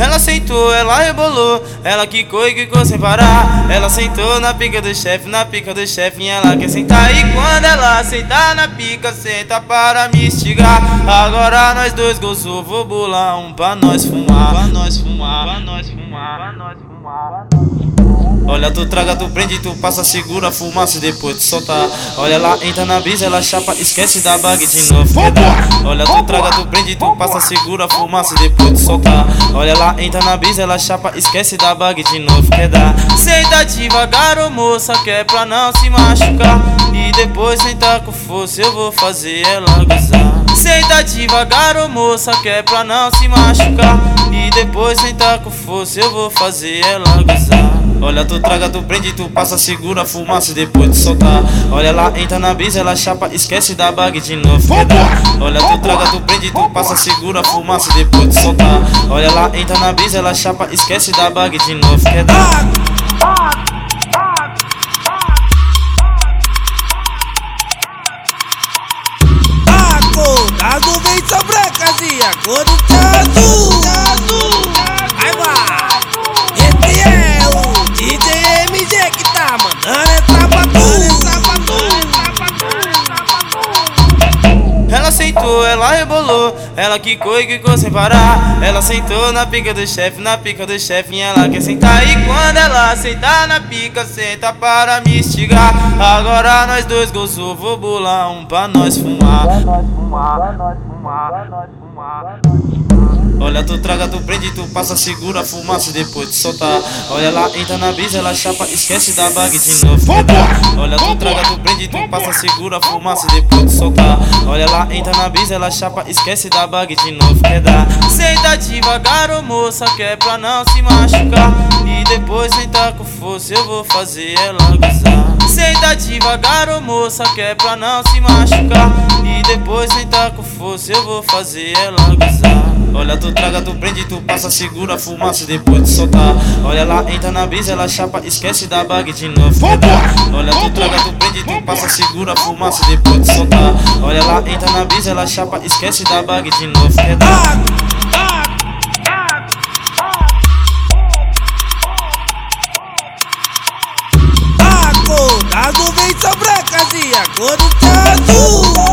Ela sentou, ela rebolou, ela quicou e quicou sem parar. Ela sentou na pica do chefe, na pica do chefe, ela quer sentar. E quando ela sentar na pica, senta para me instigar. Agora nós dois gozou, vou bolar um pra nós fumar. Pra nós fumar, pra nós fumar, pra nós fumar. Olha, tu traga, tu prende, tu passa, segura a fumaça e depois tu solta. Olha lá, entra na brisa, ela chapa, esquece da bag de novo. Olha, tu traga, tu prende, tu passa, segura a fumaça e depois tu solta. Olha lá, entra na brisa, ela chapa, esquece da bag de novo. Quer dar? Senta devagar, ô moça, que é pra não se machucar. E depois senta com força, eu vou fazer ela gozar. Senta devagar, ô moça, que é pra não se machucar. E depois senta com força, eu vou fazer ela gozar. Olha, tu traga, tu prende, tu passa, segura a fumaça e depois de soltar. Olha lá, entra na brisa, ela chapa, esquece da bag de novo. Olha, tu traga, tu prende, tu passa, segura a fumaça e depois de soltar. Olha lá, entra na brisa, ela chapa, esquece da bag de novo. Quer dar? Acordado vem sobre a casinha, cor Ela ela rebolou, ela quicou e quicou sem parar. Ela sentou na pica do chefe, na pica do chefe, e ela quer sentar. E quando ela sentar na pica, senta para me instigar. Agora nós dois gozou, vou bolar um pra nós fumar. Pra nós fumar, pra nós fumar, pra nós fumar. Olha, tu traga, tu prende, tu passa, segura a fumaça e depois de soltar. Olha lá, entra na brisa, ela chapa, esquece da bag de novo. Olha, tu traga, tu tu passa, segura a fumaça e depois de soltar. Olha lá, entra na brisa, ela chapa, esquece da bag de novo. Quer dar? Senta devagar, ô moça, que é pra não se machucar. E depois senta com força, eu vou fazer ela gozar. Senta devagar, ô moça, que é pra não se machucar. E depois senta com força, eu vou fazer ela gozar. Olha, tu traga, tu prende, tu passa, segura a fumaça depois de soltar. Olha, lá entra na brisa, ela chapa, esquece da bag de novo. Olha, tu traga, tu prende, tu passa, segura a fumaça depois de soltar. Olha, lá entra na brisa, ela chapa, esquece da bag de novo. É Acordado tá, tá, vem sobre a casinha, cor do azul.